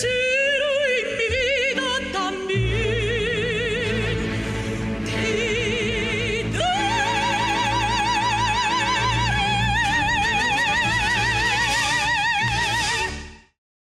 see.